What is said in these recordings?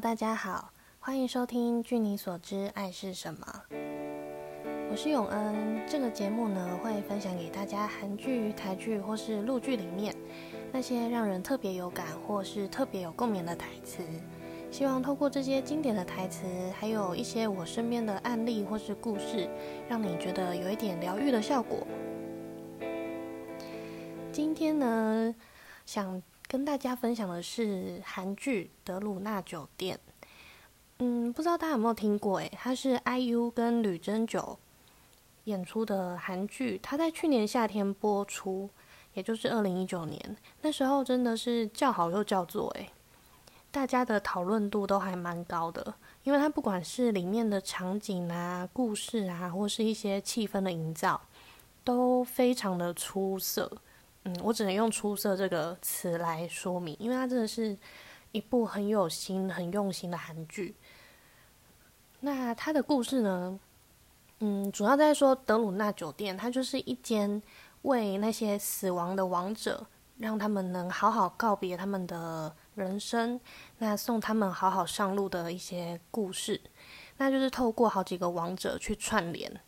大家好，欢迎收听《据你所知，爱是什么》。我是永恩。这个节目呢，会分享给大家韩剧、台剧或是陆剧里面那些让人特别有感或是特别有共鸣的台词。希望透过这些经典的台词，还有一些我身边的案例或是故事，让你觉得有一点疗愈的效果。今天呢，想。跟大家分享的是韩剧《德鲁纳酒店》。嗯，不知道大家有没有听过？诶，它是 IU 跟吕珍九演出的韩剧。它在去年夏天播出，也就是二零一九年。那时候真的是叫好又叫座，诶，大家的讨论度都还蛮高的。因为它不管是里面的场景啊、故事啊，或是一些气氛的营造，都非常的出色。嗯，我只能用“出色”这个词来说明，因为它真的是一部很有心、很用心的韩剧。那它的故事呢？嗯，主要在说德鲁纳酒店，它就是一间为那些死亡的王者，让他们能好好告别他们的人生，那送他们好好上路的一些故事。那就是透过好几个王者去串联，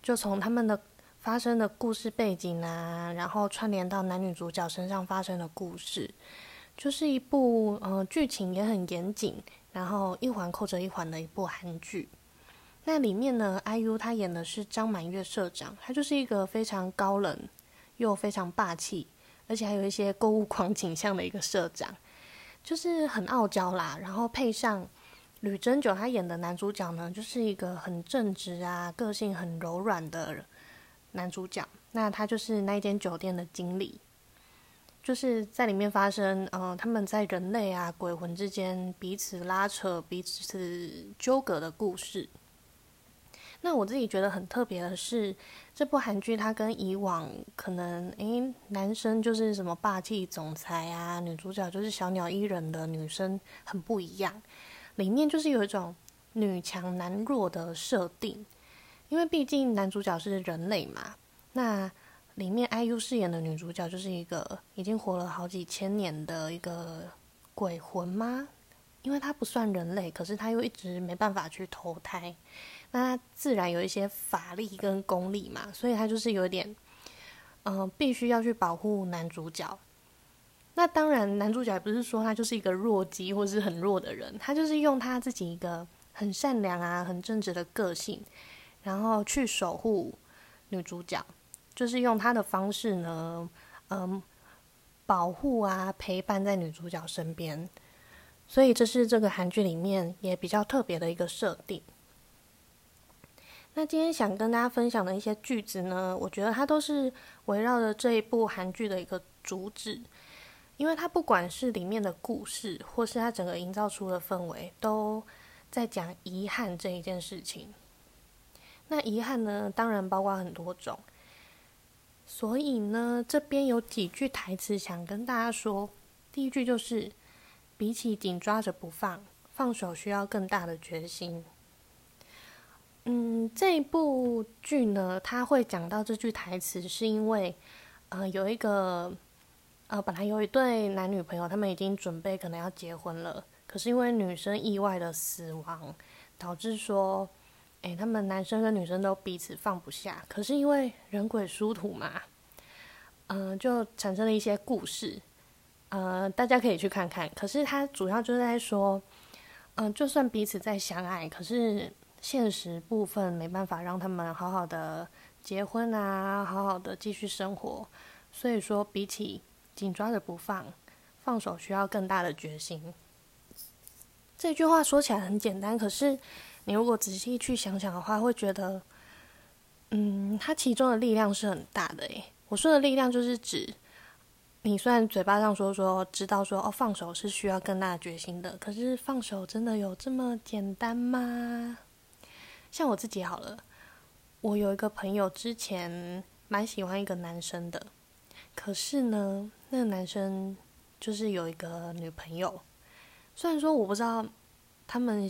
就从他们的。发生的故事背景啊，然后串联到男女主角身上发生的故事，就是一部呃剧情也很严谨，然后一环扣着一环的一部韩剧。那里面呢，IU 他演的是张满月社长，他就是一个非常高冷又非常霸气，而且还有一些购物狂倾向的一个社长，就是很傲娇啦。然后配上吕珍九他演的男主角呢，就是一个很正直啊，个性很柔软的人。男主角，那他就是那间酒店的经理，就是在里面发生，嗯，他们在人类啊、鬼魂之间彼此拉扯、彼此纠葛的故事。那我自己觉得很特别的是，这部韩剧它跟以往可能，诶，男生就是什么霸气总裁啊，女主角就是小鸟依人的女生很不一样，里面就是有一种女强男弱的设定。因为毕竟男主角是人类嘛，那里面 IU 饰演的女主角就是一个已经活了好几千年的一个鬼魂吗？因为她不算人类，可是她又一直没办法去投胎，那自然有一些法力跟功力嘛，所以她就是有点，嗯，必须要去保护男主角。那当然，男主角也不是说他就是一个弱鸡或是很弱的人，他就是用他自己一个很善良啊、很正直的个性。然后去守护女主角，就是用他的方式呢，嗯，保护啊，陪伴在女主角身边。所以这是这个韩剧里面也比较特别的一个设定。那今天想跟大家分享的一些句子呢，我觉得它都是围绕着这一部韩剧的一个主旨，因为它不管是里面的故事，或是它整个营造出的氛围，都在讲遗憾这一件事情。那遗憾呢，当然包括很多种。所以呢，这边有几句台词想跟大家说。第一句就是：比起紧抓着不放，放手需要更大的决心。嗯，这一部剧呢，他会讲到这句台词，是因为，呃，有一个，呃，本来有一对男女朋友，他们已经准备可能要结婚了，可是因为女生意外的死亡，导致说。诶，他们男生跟女生都彼此放不下，可是因为人鬼殊途嘛，嗯，就产生了一些故事，呃，大家可以去看看。可是他主要就是在说，嗯，就算彼此在相爱，可是现实部分没办法让他们好好的结婚啊，好好的继续生活。所以说，比起紧抓着不放，放手需要更大的决心。这句话说起来很简单，可是。你如果仔细去想想的话，会觉得，嗯，它其中的力量是很大的诶。我说的力量就是指，你虽然嘴巴上说说知道说哦放手是需要更大的决心的，可是放手真的有这么简单吗？像我自己好了，我有一个朋友之前蛮喜欢一个男生的，可是呢，那个男生就是有一个女朋友，虽然说我不知道他们。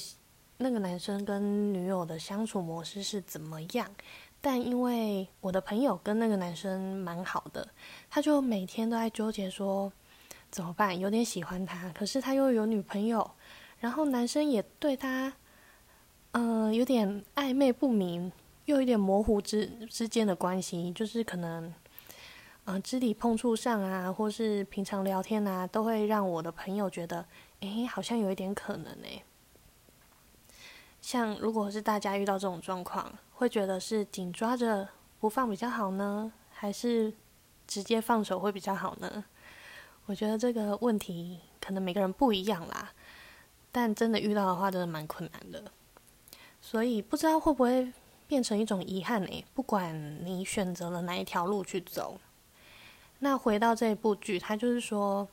那个男生跟女友的相处模式是怎么样？但因为我的朋友跟那个男生蛮好的，他就每天都在纠结说怎么办？有点喜欢他，可是他又有女朋友，然后男生也对他，嗯，有点暧昧不明，又有点模糊之之间的关系，就是可能，嗯，肢体碰触上啊，或是平常聊天啊，都会让我的朋友觉得，诶，好像有一点可能诶。像如果是大家遇到这种状况，会觉得是紧抓着不放比较好呢，还是直接放手会比较好呢？我觉得这个问题可能每个人不一样啦，但真的遇到的话，真的蛮困难的。所以不知道会不会变成一种遗憾诶？不管你选择了哪一条路去走，那回到这部剧，它就是说，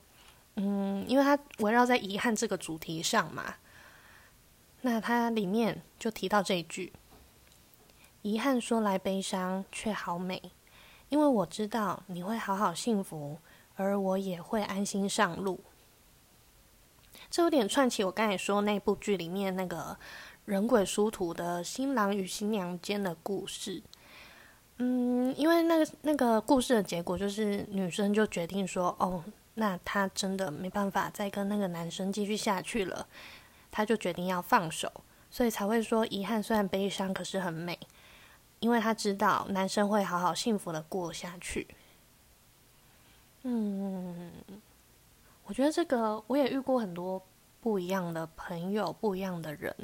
嗯，因为它围绕在遗憾这个主题上嘛。那它里面就提到这一句：“遗憾说来悲伤，却好美，因为我知道你会好好幸福，而我也会安心上路。”这有点串起我刚才说那部剧里面那个人鬼殊途的新郎与新娘间的故事。嗯，因为那个那个故事的结果就是女生就决定说：“哦，那她真的没办法再跟那个男生继续下去了。”他就决定要放手，所以才会说遗憾虽然悲伤，可是很美，因为他知道男生会好好幸福的过下去。嗯，我觉得这个我也遇过很多不一样的朋友，不一样的人，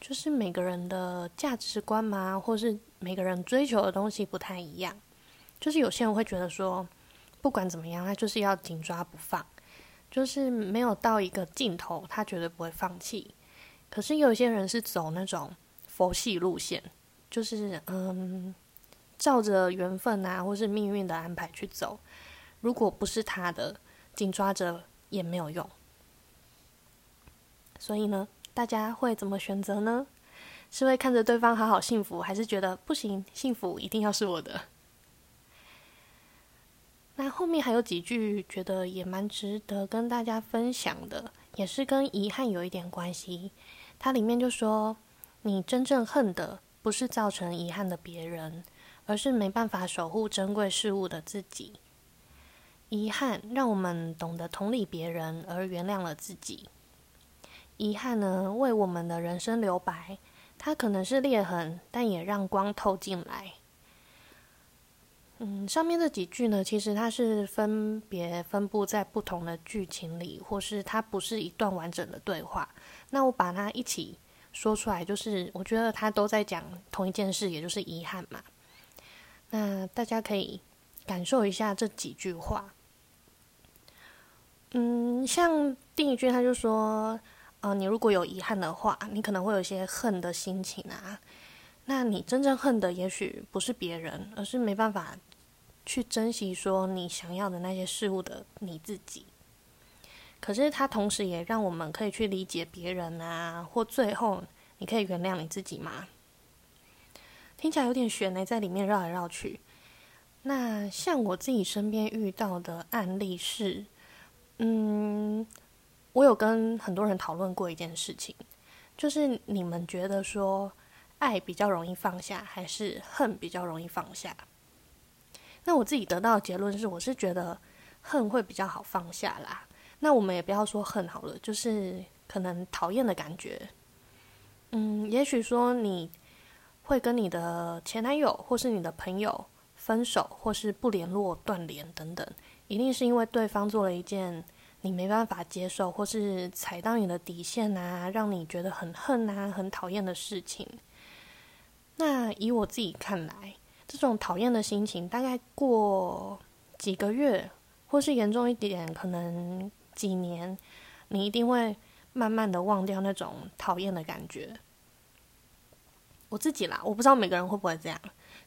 就是每个人的价值观嘛，或是每个人追求的东西不太一样。就是有些人会觉得说，不管怎么样，他就是要紧抓不放。就是没有到一个尽头，他绝对不会放弃。可是有些人是走那种佛系路线，就是嗯，照着缘分啊，或是命运的安排去走。如果不是他的，紧抓着也没有用。所以呢，大家会怎么选择呢？是会看着对方好好幸福，还是觉得不行，幸福一定要是我的？那后面还有几句，觉得也蛮值得跟大家分享的，也是跟遗憾有一点关系。它里面就说：“你真正恨的不是造成遗憾的别人，而是没办法守护珍贵事物的自己。遗憾让我们懂得同理别人，而原谅了自己。遗憾呢，为我们的人生留白，它可能是裂痕，但也让光透进来。”嗯，上面这几句呢，其实它是分别分布在不同的剧情里，或是它不是一段完整的对话。那我把它一起说出来，就是我觉得它都在讲同一件事，也就是遗憾嘛。那大家可以感受一下这几句话。嗯，像第一句，他就说：“呃，你如果有遗憾的话，你可能会有一些恨的心情啊。那你真正恨的，也许不是别人，而是没办法。”去珍惜说你想要的那些事物的你自己，可是它同时也让我们可以去理解别人啊，或最后你可以原谅你自己吗？听起来有点悬呢，在里面绕来绕去。那像我自己身边遇到的案例是，嗯，我有跟很多人讨论过一件事情，就是你们觉得说爱比较容易放下，还是恨比较容易放下？那我自己得到的结论是，我是觉得恨会比较好放下啦。那我们也不要说恨好了，就是可能讨厌的感觉。嗯，也许说你会跟你的前男友或是你的朋友分手，或是不联络、断联等等，一定是因为对方做了一件你没办法接受，或是踩到你的底线啊，让你觉得很恨啊、很讨厌的事情。那以我自己看来。这种讨厌的心情，大概过几个月，或是严重一点，可能几年，你一定会慢慢的忘掉那种讨厌的感觉。我自己啦，我不知道每个人会不会这样。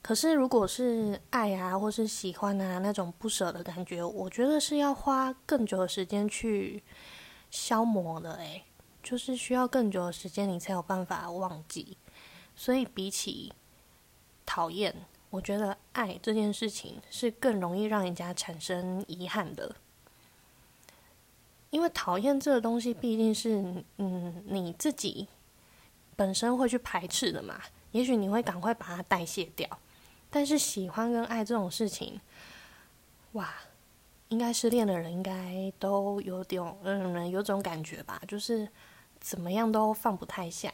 可是如果是爱啊，或是喜欢啊，那种不舍的感觉，我觉得是要花更久的时间去消磨的。诶，就是需要更久的时间，你才有办法忘记。所以比起讨厌。我觉得爱这件事情是更容易让人家产生遗憾的，因为讨厌这个东西毕竟是嗯你自己本身会去排斥的嘛，也许你会赶快把它代谢掉。但是喜欢跟爱这种事情，哇，应该失恋的人应该都有点嗯有种感觉吧，就是怎么样都放不太下。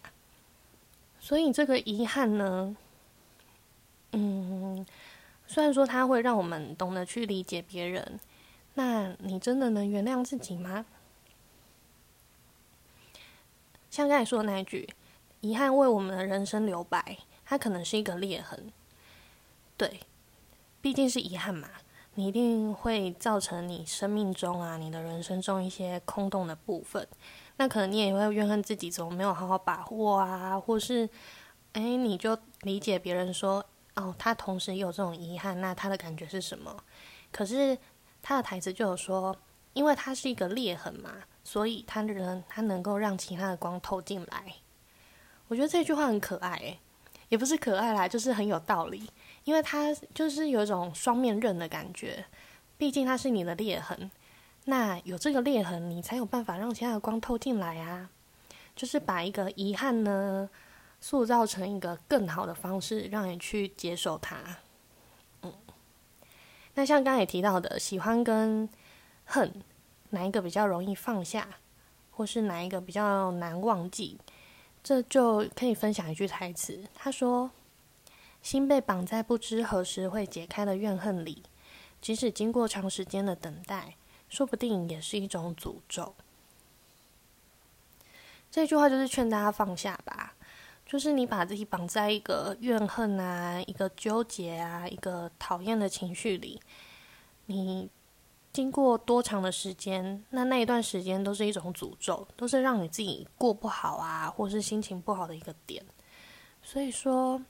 所以这个遗憾呢，嗯，虽然说它会让我们懂得去理解别人，那你真的能原谅自己吗？像刚才说的那一句，遗憾为我们的人生留白，它可能是一个裂痕。对，毕竟是遗憾嘛，你一定会造成你生命中啊，你的人生中一些空洞的部分。那可能你也会怨恨自己怎么没有好好把握啊，或是，哎，你就理解别人说，哦，他同时有这种遗憾，那他的感觉是什么？可是他的台词就有说，因为他是一个裂痕嘛。所以他的人，他能够让其他的光透进来。我觉得这句话很可爱，诶，也不是可爱啦，就是很有道理。因为他就是有一种双面刃的感觉，毕竟它是你的裂痕。那有这个裂痕，你才有办法让其他的光透进来啊。就是把一个遗憾呢，塑造成一个更好的方式，让你去接受它。嗯，那像刚才也提到的，喜欢跟恨。哪一个比较容易放下，或是哪一个比较难忘记？这就可以分享一句台词。他说：“心被绑在不知何时会解开的怨恨里，即使经过长时间的等待，说不定也是一种诅咒。”这句话就是劝大家放下吧。就是你把自己绑在一个怨恨啊、一个纠结啊、一个讨厌的情绪里，你。经过多长的时间，那那一段时间都是一种诅咒，都是让你自己过不好啊，或是心情不好的一个点。所以说，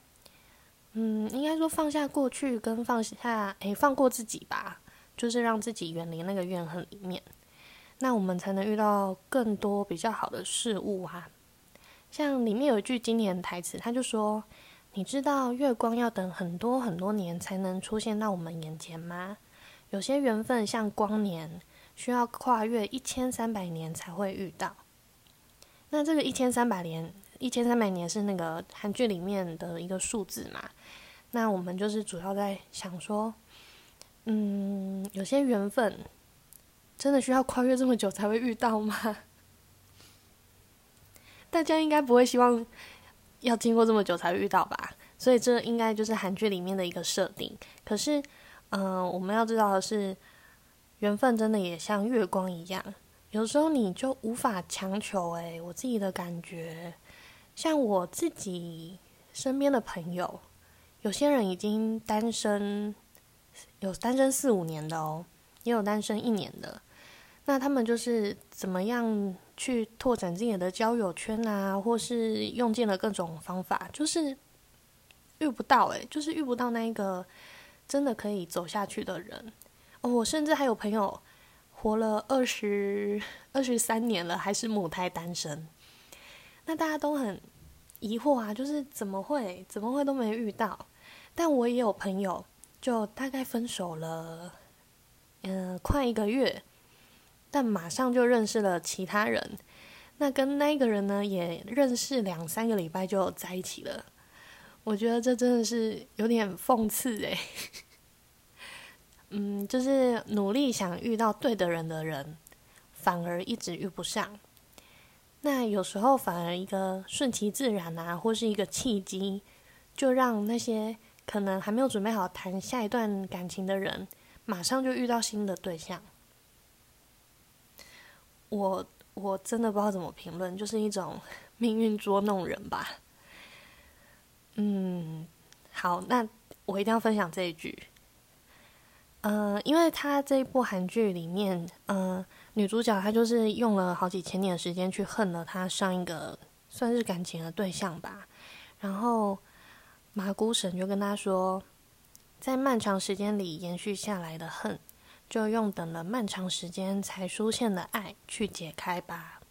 嗯，应该说放下过去跟放下，诶，放过自己吧，就是让自己远离那个怨恨里面，那我们才能遇到更多比较好的事物啊。像里面有一句经典台词，他就说：“你知道月光要等很多很多年才能出现到我们眼前吗？”有些缘分像光年，需要跨越一千三百年才会遇到。那这个一千三百年，一千三百年是那个韩剧里面的一个数字嘛？那我们就是主要在想说，嗯，有些缘分真的需要跨越这么久才会遇到吗？大家应该不会希望要经过这么久才遇到吧？所以这应该就是韩剧里面的一个设定。可是。嗯，我们要知道的是，缘分真的也像月光一样，有时候你就无法强求。诶，我自己的感觉，像我自己身边的朋友，有些人已经单身，有单身四五年的哦，也有单身一年的。那他们就是怎么样去拓展自己的交友圈啊，或是用尽了各种方法，就是遇不到诶，就是遇不到那一个。真的可以走下去的人哦，我甚至还有朋友活了二十二十三年了，还是母胎单身。那大家都很疑惑啊，就是怎么会怎么会都没遇到？但我也有朋友，就大概分手了，嗯，快一个月，但马上就认识了其他人。那跟那个人呢，也认识两三个礼拜就在一起了。我觉得这真的是有点讽刺诶。嗯，就是努力想遇到对的人的人，反而一直遇不上。那有时候反而一个顺其自然啊，或是一个契机，就让那些可能还没有准备好谈下一段感情的人，马上就遇到新的对象。我我真的不知道怎么评论，就是一种命运捉弄人吧。嗯，好，那我一定要分享这一句。呃，因为他这一部韩剧里面，呃，女主角她就是用了好几千年的时间去恨了她上一个算是感情的对象吧。然后麻姑神就跟他说，在漫长时间里延续下来的恨，就用等了漫长时间才出现的爱去解开吧。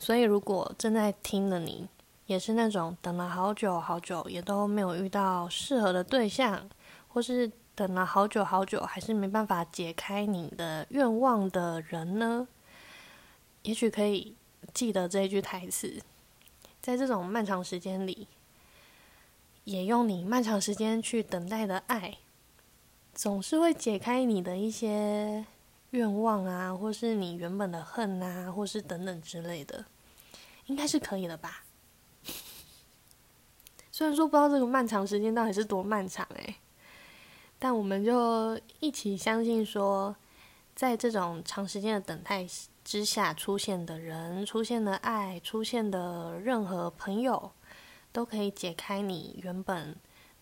所以，如果正在听的你，也是那种等了好久好久，也都没有遇到适合的对象，或是等了好久好久，还是没办法解开你的愿望的人呢？也许可以记得这一句台词，在这种漫长时间里，也用你漫长时间去等待的爱，总是会解开你的一些愿望啊，或是你原本的恨啊，或是等等之类的，应该是可以的吧？虽然说不知道这个漫长时间到底是多漫长诶，但我们就一起相信说，在这种长时间的等待之下出现的人、出现的爱、出现的任何朋友，都可以解开你原本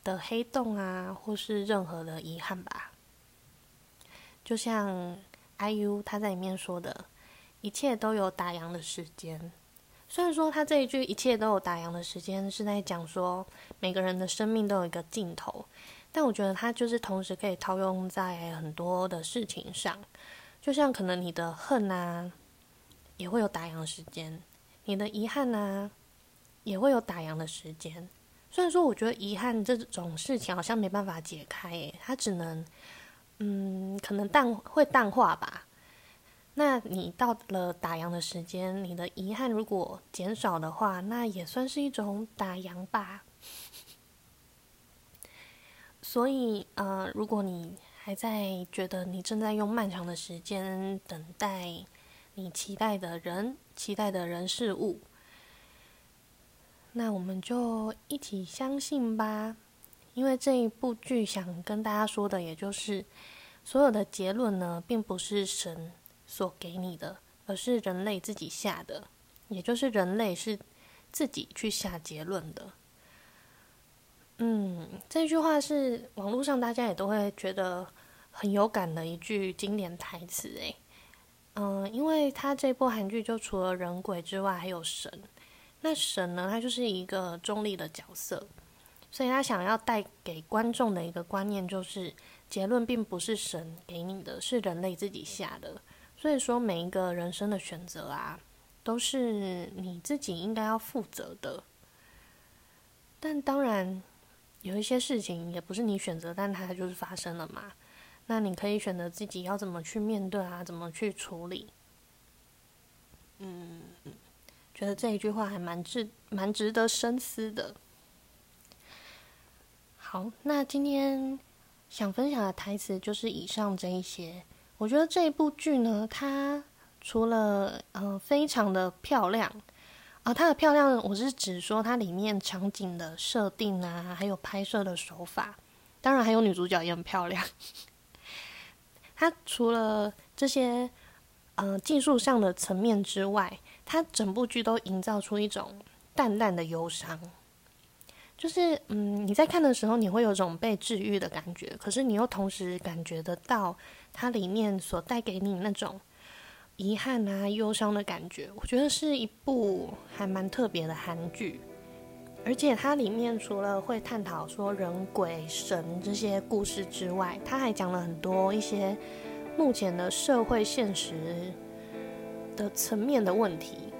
的黑洞啊，或是任何的遗憾吧。就像 IU 他在里面说的，一切都有打烊的时间。虽然说他这一句“一切都有打烊的时间”是在讲说每个人的生命都有一个尽头，但我觉得他就是同时可以套用在很多的事情上。就像可能你的恨啊，也会有打烊时间；你的遗憾啊，也会有打烊的时间。虽然说我觉得遗憾这种事情好像没办法解开，诶，它只能。嗯，可能淡会淡化吧。那你到了打烊的时间，你的遗憾如果减少的话，那也算是一种打烊吧。所以，呃，如果你还在觉得你正在用漫长的时间等待你期待的人、期待的人事物，那我们就一起相信吧。因为这一部剧想跟大家说的，也就是所有的结论呢，并不是神所给你的，而是人类自己下的，也就是人类是自己去下结论的。嗯，这句话是网络上大家也都会觉得很有感的一句经典台词。诶，嗯，因为他这部韩剧就除了人鬼之外，还有神。那神呢，他就是一个中立的角色。所以他想要带给观众的一个观念就是，结论并不是神给你的，是人类自己下的。所以说，每一个人生的选择啊，都是你自己应该要负责的。但当然，有一些事情也不是你选择，但它就是发生了嘛。那你可以选择自己要怎么去面对啊，怎么去处理。嗯，觉得这一句话还蛮值蛮值得深思的。好，那今天想分享的台词就是以上这一些。我觉得这一部剧呢，它除了呃非常的漂亮啊，它的漂亮我是指说它里面场景的设定啊，还有拍摄的手法，当然还有女主角也很漂亮。它除了这些呃技术上的层面之外，它整部剧都营造出一种淡淡的忧伤。就是，嗯，你在看的时候，你会有种被治愈的感觉，可是你又同时感觉得到它里面所带给你那种遗憾啊、忧伤的感觉。我觉得是一部还蛮特别的韩剧，而且它里面除了会探讨说人鬼神这些故事之外，它还讲了很多一些目前的社会现实的层面的问题。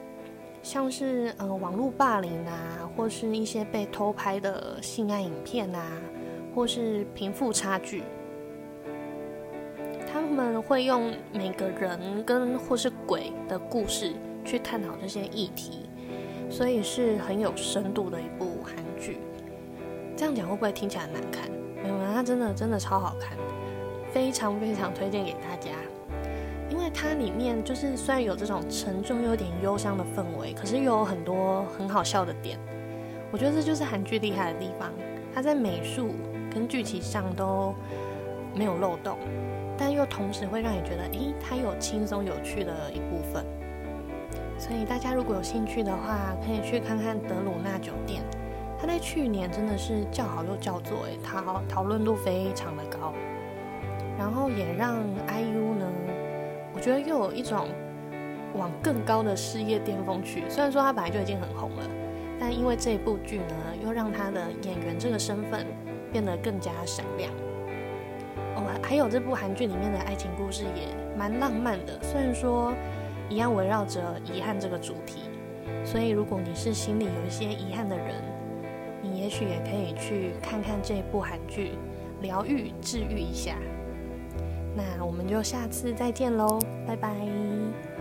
像是呃网络霸凌啊，或是一些被偷拍的性爱影片啊，或是贫富差距，他们会用每个人跟或是鬼的故事去探讨这些议题，所以是很有深度的一部韩剧。这样讲会不会听起来难看？没有，它真的真的超好看，非常非常推荐给大家。因为它里面就是虽然有这种沉重又有点忧伤的氛围，可是又有很多很好笑的点。我觉得这就是韩剧厉害的地方，它在美术跟剧情上都没有漏洞，但又同时会让你觉得，诶，它有轻松有趣的一部分。所以大家如果有兴趣的话，可以去看看德鲁纳酒店。它在去年真的是叫好又叫座，诶，讨讨论度非常的高，然后也让 IU 呢。觉得又有一种往更高的事业巅峰去。虽然说他本来就已经很红了，但因为这部剧呢，又让他的演员这个身份变得更加闪亮。哦，还有这部韩剧里面的爱情故事也蛮浪漫的。虽然说一样围绕着遗憾这个主题，所以如果你是心里有一些遗憾的人，你也许也可以去看看这部韩剧，疗愈、治愈一下。那我们就下次再见喽，拜拜。